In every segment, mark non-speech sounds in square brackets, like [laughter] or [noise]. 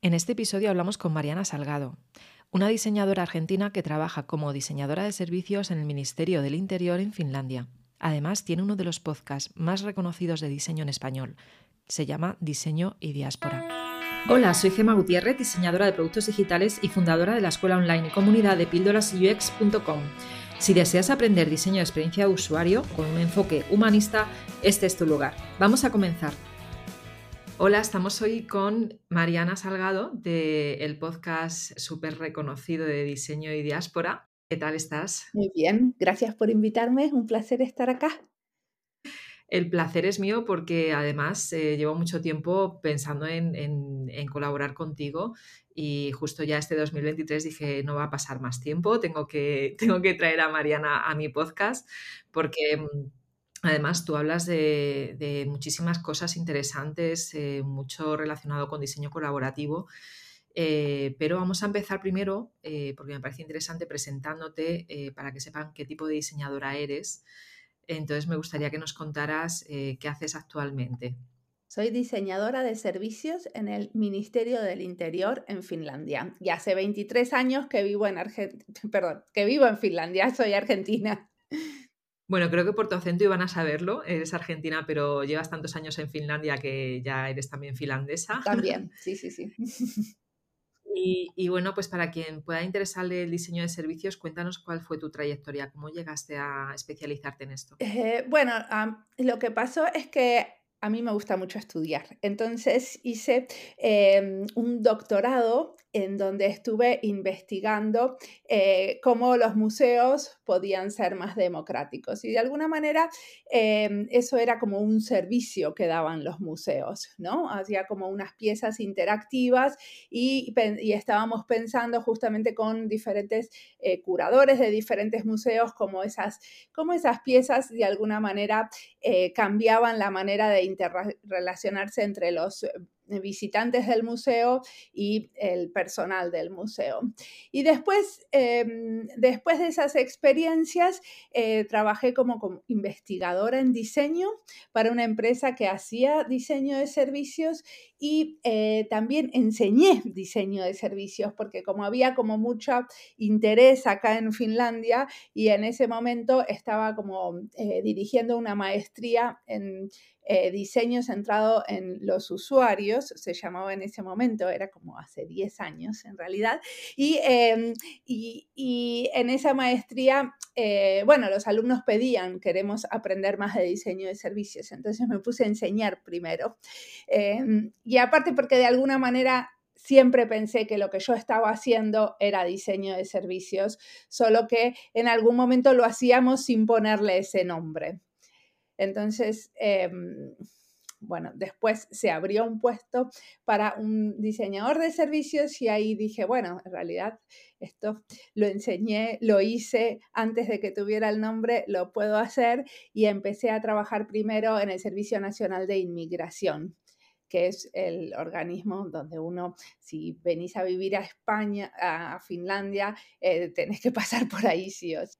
En este episodio hablamos con Mariana Salgado, una diseñadora argentina que trabaja como diseñadora de servicios en el Ministerio del Interior en Finlandia. Además, tiene uno de los podcasts más reconocidos de diseño en español. Se llama Diseño y Diáspora. Hola, soy Gema Gutiérrez, diseñadora de productos digitales y fundadora de la escuela online y comunidad de píldorasux.com. Si deseas aprender diseño de experiencia de usuario con un enfoque humanista, este es tu lugar. Vamos a comenzar. Hola, estamos hoy con Mariana Salgado del podcast súper reconocido de diseño y diáspora. ¿Qué tal estás? Muy bien, gracias por invitarme, es un placer estar acá. El placer es mío porque además eh, llevo mucho tiempo pensando en, colaborar contigo y justo ya este 2023 dije no va a pasar más tiempo, tengo que, [laughs] tengo que traer a Mariana a mi podcast porque mm, Además, tú hablas de, muchísimas cosas interesantes, eh, mucho relacionado con diseño colaborativo, eh, pero vamos a empezar primero, eh, porque me parece interesante, presentándote para que sepan qué tipo de diseñadora eres. Entonces, me gustaría que nos contaras qué haces actualmente. Soy diseñadora de servicios en el Ministerio del Interior en Finlandia. Y hace 23 años que vivo en [laughs] perdón, que vivo en Finlandia, soy argentina. Bueno, creo que por tu acento iban a saberlo. Eres argentina, pero llevas tantos años en Finlandia que ya eres también finlandesa. También, [laughs] sí, sí, sí. Y, bueno, pues para quien pueda interesarle el diseño de servicios, cuéntanos cuál fue tu trayectoria, cómo llegaste a especializarte en esto. Eh, bueno, lo que pasó es que a mí me gusta mucho estudiar. Entonces hice em, un doctorado en donde estuve investigando eh, cómo los museos podían ser más democráticos. Y de alguna manera em, eso era como un servicio que daban los museos, ¿no? Hacía como unas piezas interactivas y, estábamos pensando justamente con diferentes eh, curadores de diferentes museos cómo esas, esas piezas de alguna manera eh, cambiaban la manera de interrelacionarse entre los visitantes del museo y el personal del museo. Y después, em, después de esas experiencias, eh, trabajé como, investigadora en diseño para una empresa que hacía diseño de servicios y eh, también enseñé diseño de servicios porque como había como mucho interés acá en Finlandia y en ese momento estaba como eh, dirigiendo una maestría en eh, diseño centrado en los usuarios, se llamaba en ese momento, era como hace 10 años en realidad, y, em, y, en esa maestría, bueno, los alumnos pedían, queremos aprender más de diseño de servicios, entonces me puse a enseñar primero. Y aparte porque de alguna manera siempre pensé que lo que yo estaba haciendo era diseño de servicios, solo que en algún momento lo hacíamos sin ponerle ese nombre. Entonces, em, bueno, después se abrió un puesto para un diseñador de servicios y ahí dije, bueno, en realidad esto lo enseñé, lo hice antes de que tuviera el nombre, lo puedo hacer y empecé a trabajar primero en el Servicio Nacional de Inmigración que es el organismo donde uno, si venís a vivir a España, a Finlandia, eh, tenés que pasar por ahí sí o sí.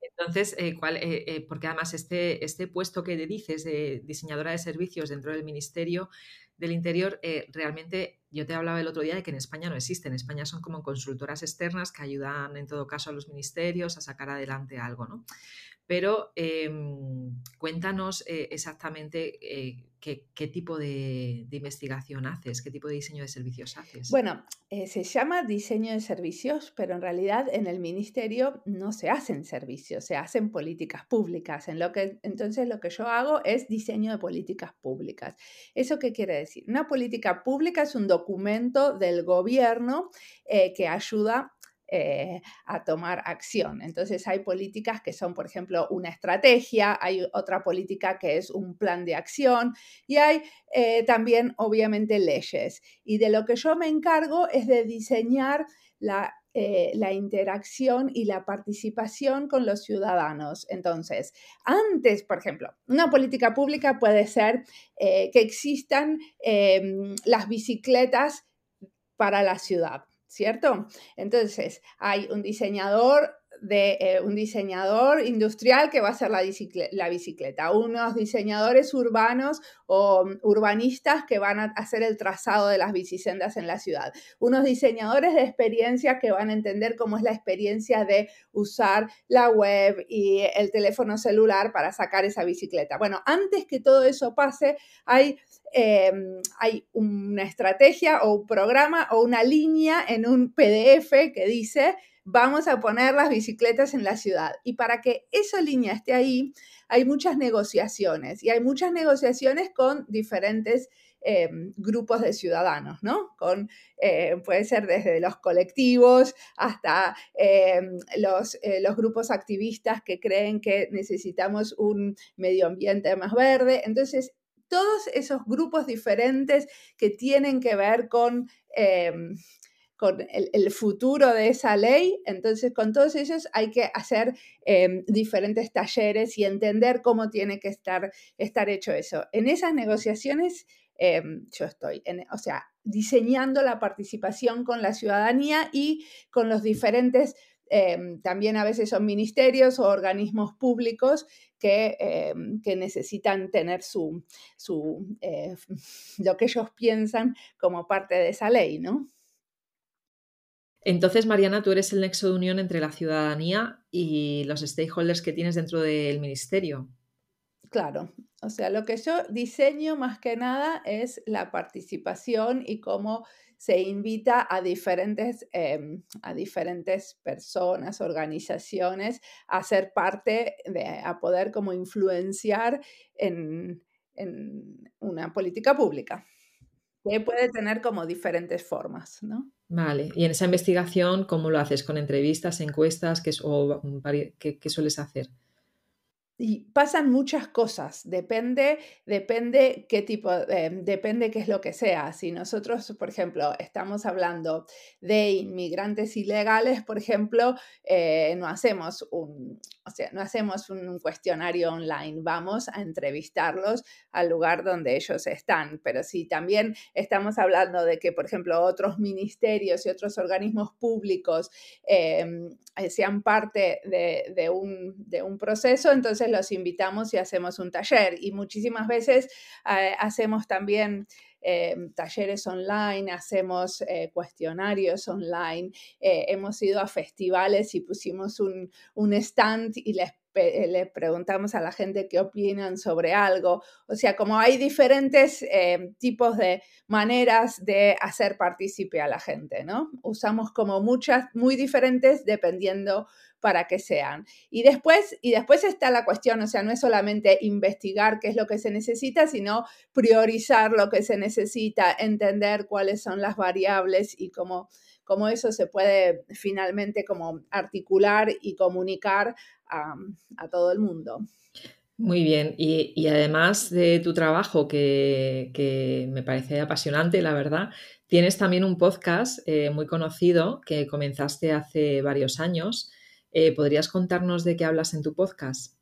Entonces, eh, ¿cuál, eh, eh, porque además este, este puesto que dices de diseñadora de servicios dentro del Ministerio del Interior, realmente yo te hablaba el otro día de que en España no existe. En España son como consultoras externas que ayudan en todo caso a los ministerios a sacar adelante algo, ¿no? Pero em, cuéntanos exactamente ¿qué, tipo de, investigación haces? ¿Qué tipo de diseño de servicios haces? Bueno, eh, se llama diseño de servicios, pero en realidad en el ministerio no se hacen servicios, se hacen políticas públicas. Entonces lo que yo hago es diseño de políticas públicas. ¿Eso qué quiere decir? Una política pública es un documento del gobierno eh, que ayuda eh, a tomar acción. Entonces hay políticas que son, por ejemplo, una estrategia, hay otra política que es un plan de acción y hay eh, también, obviamente, leyes. Y de lo que yo me encargo es de diseñar la eh, la interacción y la participación con los ciudadanos. Entonces, antes, por ejemplo, una política pública puede ser que existan em, las bicicletas para la ciudad. ¿cierto? Entonces, hay un diseñador de eh, un diseñador industrial que va a hacer la, bicicleta, unos diseñadores urbanos o mm, urbanistas que van a hacer el trazado de las bicisendas en la ciudad, unos diseñadores de experiencia que van a entender cómo es la experiencia de usar la web y el teléfono celular para sacar esa bicicleta. Bueno, antes que todo eso pase, hay Em, hay una estrategia o un programa o una línea en un PDF que dice, vamos a poner las bicicletas en la ciudad. Y para que esa línea esté ahí, hay muchas negociaciones y hay muchas negociaciones con diferentes em, grupos de ciudadanos, ¿no? Con, eh, puede ser desde los colectivos hasta em, los, eh, los grupos activistas que creen que necesitamos un medio ambiente más verde. Entonces, todos esos grupos diferentes que tienen que ver con, em, con el, futuro de esa ley. Entonces, con todos ellos hay que hacer em, diferentes talleres y entender cómo tiene que estar, estar hecho eso. En esas negociaciones em, yo estoy, o sea, diseñando la participación con la ciudadanía y con los diferentes Em, también a veces son ministerios o organismos públicos que, que necesitan tener su, su eh, [laughs] lo que ellos piensan como parte de esa ley, ¿no? Entonces, Mariana, tú eres el nexo de unión entre la ciudadanía y los stakeholders que tienes dentro del ministerio. Claro, o sea, lo que yo diseño más que nada es la participación y cómo se invita a diferentes, em, a diferentes personas, organizaciones a ser parte, de, a poder como influenciar en, en una política pública que puede tener como diferentes formas, ¿no? Vale, y en esa investigación, ¿cómo lo haces? ¿Con entrevistas, encuestas? ¿Qué, o, qué, qué sueles hacer? Y pasan muchas cosas, depende, depende qué tipo, eh, depende qué es lo que sea. Si nosotros, por ejemplo, estamos hablando de inmigrantes ilegales, por ejemplo, eh, no hacemos un, o sea, no hacemos un cuestionario online, vamos a entrevistarlos al lugar donde ellos están. Pero si también estamos hablando de que, por ejemplo, otros ministerios y otros organismos públicos em, sean parte de, un, de un proceso, entonces los invitamos y hacemos un taller. Y muchísimas veces eh, hacemos también eh, talleres online, hacemos eh, cuestionarios online, hemos ido a festivales y pusimos un, un stand y les le preguntamos a la gente qué opinan sobre algo. O sea, como hay diferentes tipos de maneras de hacer partícipe a la gente, ¿no? Usamos como muchas, muy diferentes dependiendo para que sean. Y después, y después está la cuestión, o sea, no es solamente investigar qué es lo que se necesita, sino priorizar lo que se necesita, entender cuáles son las variables y cómo, cómo eso se puede finalmente como articular y comunicar a, todo el mundo. Muy bien, y, además de tu trabajo, que, me parece apasionante, la verdad, tienes también un podcast eh, muy conocido que comenzaste hace varios años eh, ¿Podrías contarnos de qué hablas en tu podcast?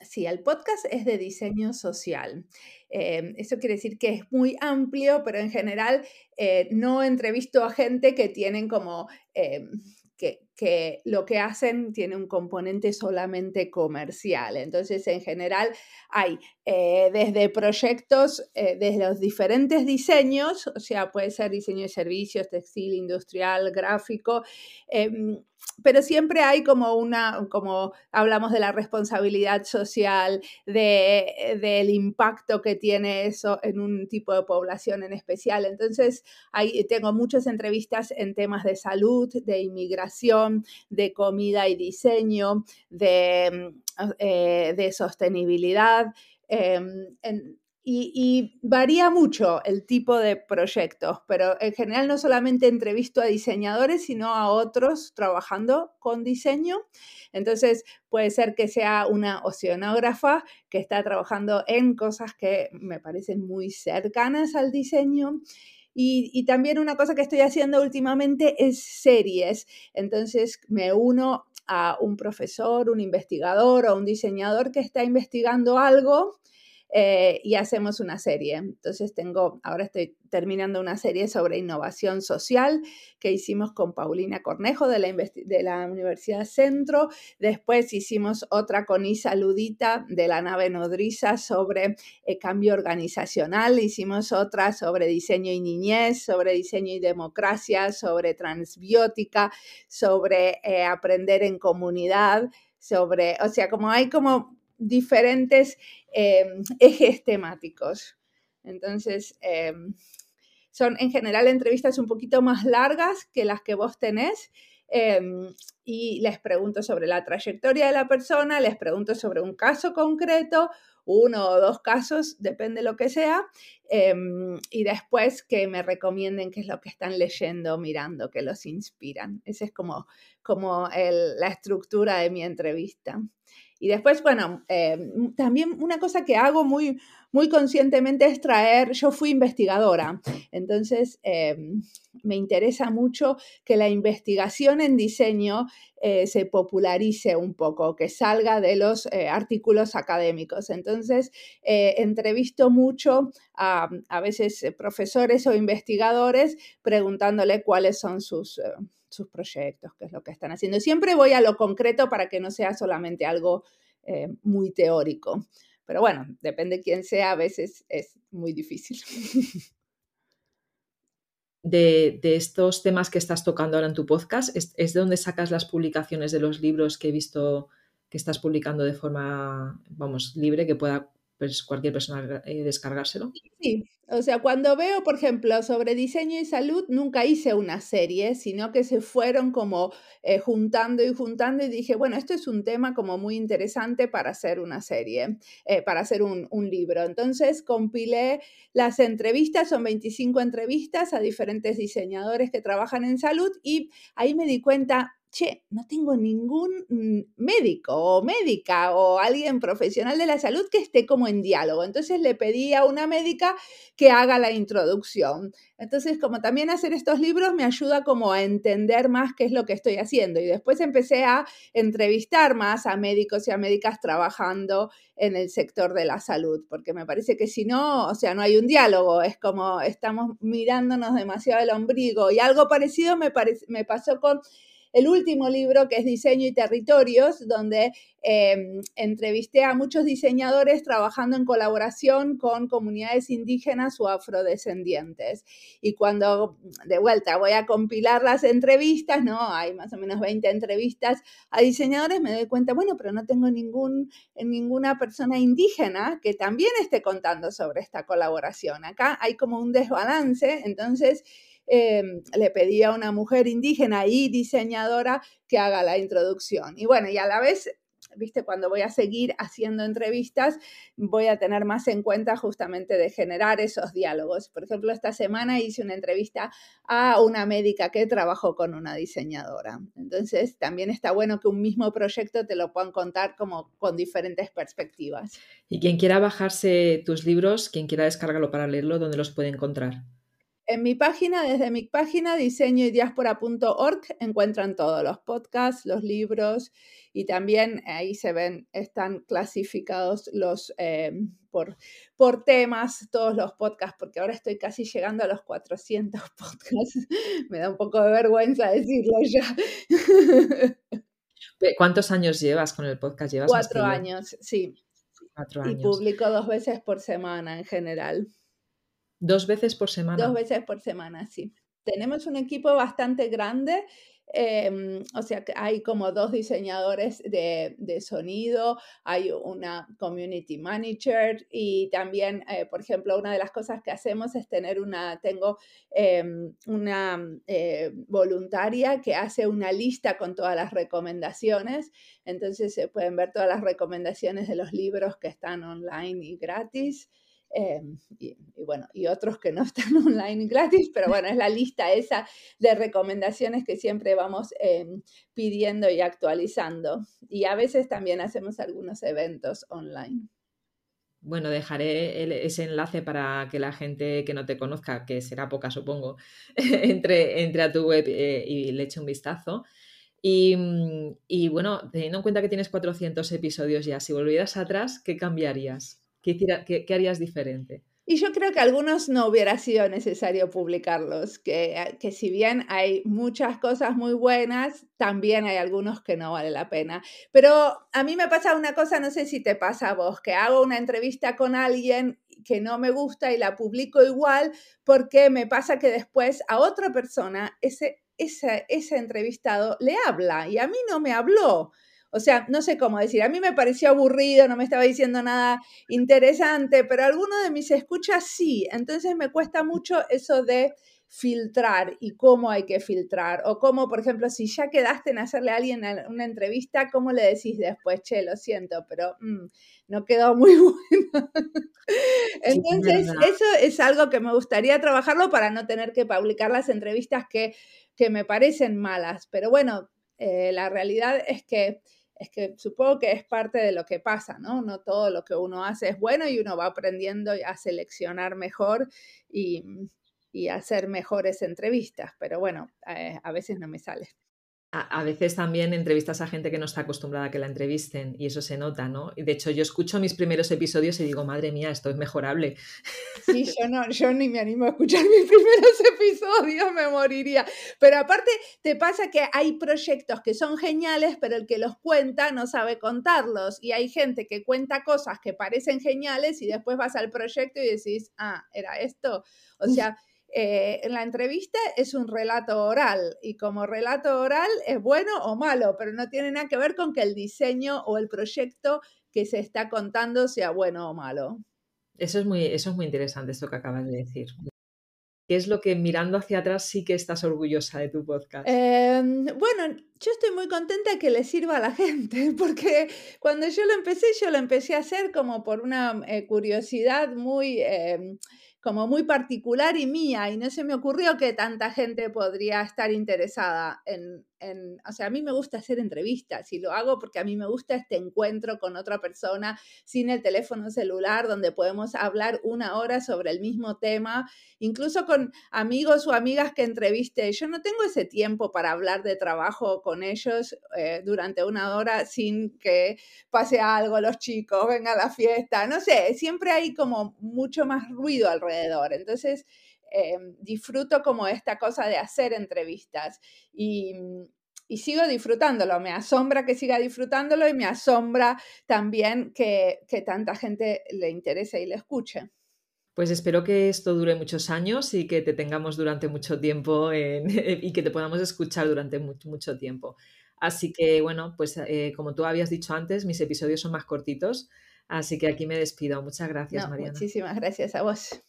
Sí, el podcast es de diseño social. Em, eso quiere decir que es muy amplio, pero en general eh, no entrevisto a gente que tienen como em, que, lo que hacen tiene un componente solamente comercial. Entonces, en general, hay eh, desde proyectos, desde los diferentes diseños, o sea, puede ser diseño de servicios, textil, industrial, gráfico, em, pero siempre hay como una, como hablamos de la responsabilidad social, de, del impacto que tiene eso en un tipo de población en especial. Entonces, ahí tengo muchas entrevistas en temas de salud, de inmigración, de comida y diseño, de, mm, eh, de sostenibilidad. Em, y, varía mucho el tipo de proyectos, pero en general no solamente entrevisto a diseñadores, sino a otros trabajando con diseño. Entonces puede ser que sea una oceanógrafa que está trabajando en cosas que me parecen muy cercanas al diseño. Y, también una cosa que estoy haciendo últimamente es series. Entonces me uno a un profesor, un investigador o un diseñador que está investigando algo eh, y hacemos una serie. Entonces tengo, ahora estoy terminando una serie sobre innovación social que hicimos con Paulina Cornejo de la, de la Universidad Centro. Después hicimos otra con Isa Ludita de la nave nodriza sobre eh, cambio organizacional. Hicimos otra sobre diseño y niñez, sobre diseño y democracia, sobre transbiótica, sobre eh, aprender en comunidad, sobre, o sea, como hay como diferentes em, ejes temáticos. Entonces, em, son en general entrevistas un poquito más largas que las que vos tenés. Em, y les pregunto sobre la trayectoria de la persona, les pregunto sobre un caso concreto, uno o dos casos, depende lo que sea, y después que me recomienden qué es lo que están leyendo, mirando, que los inspiran. Esa es como, como la estructura de mi entrevista. Y después, bueno, eh, también una cosa que hago muy, muy conscientemente es traer, yo fui investigadora, entonces eh, me interesa mucho que la investigación en diseño eh, se popularice un poco, que salga de los artículos académicos. Entonces, entrevisto mucho a, a veces profesores o investigadores preguntándole cuáles son sus sus proyectos, qué es lo que están haciendo. Siempre voy a lo concreto para que no sea solamente algo eh, muy teórico. Pero bueno, depende quién sea, a veces es muy difícil. [laughs] De, estos temas que estás tocando ahora en tu podcast, ¿es, ¿es, de donde sacas las publicaciones de los libros que he visto que estás publicando de forma, vamos, libre, que pueda pues, cualquier persona eh, descargárselo? Sí, o sea, cuando veo, por ejemplo, sobre diseño y salud, nunca hice una serie, sino que se fueron como eh, juntando y juntando y dije, bueno, esto es un tema como muy interesante para hacer una serie, eh, para hacer un, un, libro. Entonces compilé las entrevistas, son 25 entrevistas a diferentes diseñadores que trabajan en salud y ahí me di cuenta, che, no tengo ningún mm, médico o médica o alguien profesional de la salud que esté como en diálogo. Entonces le pedí a una médica que haga la introducción. Entonces, como también hacer estos libros me ayuda como a entender más qué es lo que estoy haciendo. Y después empecé a entrevistar más a médicos y a médicas trabajando en el sector de la salud, porque me parece que si no, o sea, no hay un diálogo, es como estamos mirándonos demasiado el ombligo. Y algo parecido me, me pasó con el último libro que es Diseño y Territorios, donde em, entrevisté a muchos diseñadores trabajando en colaboración con comunidades indígenas o afrodescendientes. Y cuando de vuelta voy a compilar las entrevistas, ¿no? Hay más o menos 20 entrevistas a diseñadores, me doy cuenta, bueno, pero no tengo ningún, ninguna persona indígena que también esté contando sobre esta colaboración. Acá hay como un desbalance, entonces Em, le pedí a una mujer indígena y diseñadora que haga la introducción. Y bueno, y a la vez viste, cuando voy a seguir haciendo entrevistas, voy a tener más en cuenta justamente de generar esos diálogos. Por ejemplo, esta semana hice una entrevista a una médica que trabajó con una diseñadora. Entonces, también está bueno que un mismo proyecto te lo puedan contar como con diferentes perspectivas. Y quien quiera bajarse tus libros, quien quiera descargarlo para leerlo, ¿dónde los puede encontrar? En mi página, desde mi página diseñoydiaspora.org, encuentran todos los podcasts, los libros y también ahí se ven, están clasificados los eh, por, por temas, todos los podcasts, porque ahora estoy casi llegando a los 400 [laughs] podcasts. Me da un poco de vergüenza decirlo ya. [laughs] ¿Cuántos años llevas con el podcast? ¿Llevas Cuatro años, sí. Cuatro años. Y publico dos veces por semana en general. Dos veces por semana. Dos veces por semana, sí. Tenemos un equipo bastante grande, em, o sea que hay como dos diseñadores de, de, sonido, hay una community manager y también, eh, por ejemplo, una de las cosas que hacemos es tener una, tengo em, una eh, voluntaria que hace una lista con todas las recomendaciones, entonces se pueden ver todas las recomendaciones de los libros que están online y gratis. Em, y, bueno, y otros que no [laughs] están online gratis, pero bueno, es la lista esa de recomendaciones que siempre vamos em, pidiendo y actualizando. Y a veces también hacemos algunos eventos online. Bueno, dejaré ese enlace para que la gente que no te conozca, que será poca supongo, [laughs] entre, entre a tu web eh, y le eche un vistazo. Y, y, bueno, teniendo en cuenta que tienes 400 episodios ya, si volvieras atrás, ¿qué cambiarías? ¿Qué, harías diferente? Y yo creo que algunos no hubiera sido necesario publicarlos, que, que, si bien hay muchas cosas muy buenas, también hay algunos que no vale la pena. Pero a mí me pasa una cosa, no sé si te pasa a vos, que hago una entrevista con alguien que no me gusta y la publico igual porque me pasa que después a otra persona ese, ese, ese entrevistado le habla y a mí no me habló. O sea, no sé cómo decir, a mí me pareció aburrido, no me estaba diciendo nada interesante, pero alguno de mis escuchas sí, entonces me cuesta mucho eso de filtrar y cómo hay que filtrar. O cómo, por ejemplo, si ya quedaste en hacerle a alguien una entrevista, ¿cómo le decís después? Che, lo siento, pero mm, no quedó muy [laughs] bueno. Entonces, eso es algo que me gustaría trabajarlo para no tener que publicar las entrevistas que, que me parecen malas. Pero bueno, eh, la realidad es que es que supongo que es parte de lo que pasa, ¿no? No todo lo que uno hace es bueno y uno va aprendiendo a seleccionar mejor y, y hacer mejores entrevistas, pero bueno, eh, a veces no me sale. A, veces también entrevistas a gente que no está acostumbrada a que la entrevisten y eso se nota, ¿no? Y de hecho yo escucho mis primeros episodios y digo, madre mía, esto es mejorable. Sí, yo, no, yo ni me animo a escuchar [laughs] mis primeros episodios, me moriría. Pero aparte te pasa que hay proyectos que son geniales, pero el que los cuenta no sabe contarlos. Y hay gente que cuenta cosas que parecen geniales y después vas al proyecto y decís, ah, era esto. O sea... Eh, la entrevista es un relato oral y como relato oral es bueno o malo, pero no tiene nada que ver con que el diseño o el proyecto que se está contando sea bueno o malo. Eso es muy, eso es muy interesante, esto que acabas de decir. ¿Qué es lo que mirando hacia atrás sí que estás orgullosa de tu podcast? Em, bueno, yo estoy muy contenta de que le sirva a la [laughs] gente, porque cuando yo lo empecé, yo lo empecé a hacer como por una eh, curiosidad muy... Como muy particular y mía y no se me ocurrió que tanta gente podría estar interesada en, o sea, a mí me gusta hacer entrevistas y lo hago porque a mí me gusta este encuentro con otra persona sin el teléfono celular donde podemos hablar una hora sobre el mismo tema, incluso con amigos o amigas que entreviste. Yo no tengo ese tiempo para hablar de trabajo con ellos eh, durante una hora sin que pase algo, los chicos, venga a la fiesta, no sé, siempre hay como mucho más ruido alrededor. Entonces, Em, disfruto como esta cosa de hacer entrevistas y, sigo disfrutándolo. Me asombra que siga disfrutándolo y me asombra también que, tanta gente le interese y le escuche. Pues espero que esto dure muchos años y que te tengamos durante mucho tiempo [laughs] y que te podamos escuchar durante mucho, mucho tiempo. Así que bueno, pues eh, como tú habías dicho antes, mis episodios son más cortitos, así que aquí me despido. Muchas gracias, Mariana. Muchísimas gracias a vos.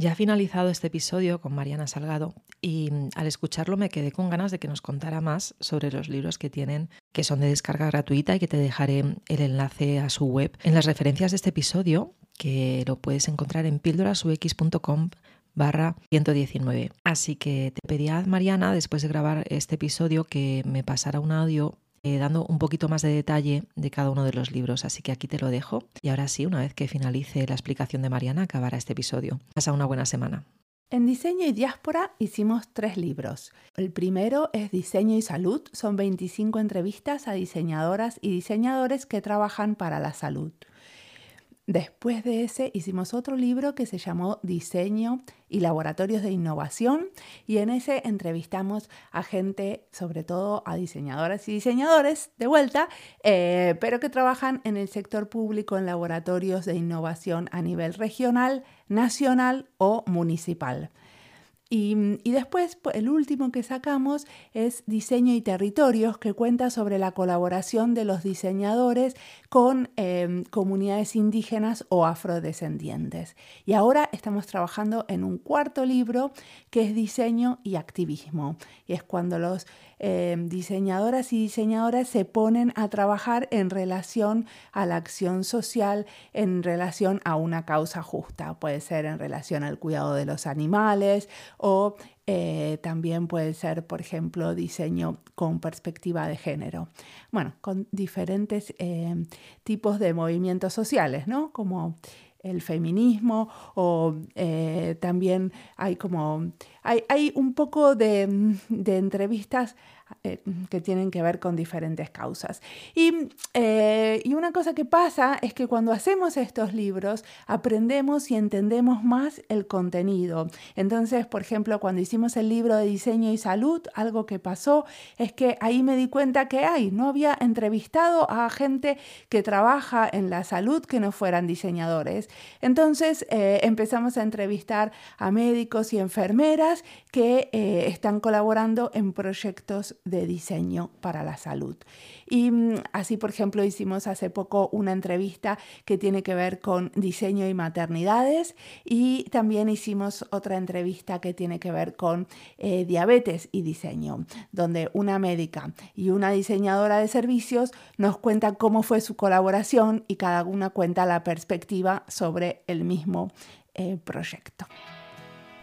Ya ha finalizado este episodio con Mariana Salgado y mm, al escucharlo me quedé con ganas de que nos contara más sobre los libros que tienen, que son de descarga gratuita y que te dejaré el enlace a su web en las referencias de este episodio, que lo puedes encontrar en píldorasux.com barra 119. Así que te pedía, Mariana, después de grabar este episodio, que me pasara un audio eh, dando un poquito más de detalle de cada uno de los libros, así que aquí te lo dejo. Y ahora sí, una vez que finalice la explicación de Mariana, acabará este episodio. Pasa una buena semana. En Diseño y Diáspora hicimos tres libros. El primero es Diseño y Salud. Son 25 entrevistas a diseñadoras y diseñadores que trabajan para la salud. Después de ese hicimos otro libro que se llamó Diseño y Laboratorios de Innovación y en ese entrevistamos a gente, sobre todo a diseñadoras y diseñadores de vuelta, eh, pero que trabajan en el sector público en laboratorios de innovación a nivel regional, nacional o municipal. Mm, y, después, el último que sacamos es Diseño y Territorios, que cuenta sobre la colaboración de los diseñadores con em, comunidades indígenas o afrodescendientes. Y ahora estamos trabajando en un cuarto libro que es Diseño y Activismo. Y es cuando los Em, diseñadoras y diseñadoras se ponen a trabajar en relación a la acción social, en relación a una causa justa. Puede ser en relación al cuidado de los animales o eh, también puede ser, por ejemplo, diseño con perspectiva de género. Bueno, con diferentes em, tipos de movimientos sociales, ¿no? Como el feminismo o eh, también hay como, hay, hay un poco de, de, entrevistas eh, que tienen que ver con diferentes causas. Y, eh, y, una cosa que pasa es que cuando hacemos estos libros aprendemos y entendemos más el contenido. Entonces, por ejemplo, cuando hicimos el libro de diseño y salud, algo que pasó es que ahí me di cuenta que hay, no había entrevistado a gente que trabaja en la salud que no fueran diseñadores. Entonces eh, empezamos a entrevistar a médicos y enfermeras que están colaborando en proyectos de diseño para la salud. Y mm, así, por ejemplo, hicimos hace poco una entrevista que tiene que ver con diseño y maternidades y también hicimos otra entrevista que tiene que ver con eh, diabetes y diseño, donde una médica y una diseñadora de servicios nos cuentan cómo fue su colaboración y cada una cuenta la perspectiva sobre el mismo eh, proyecto.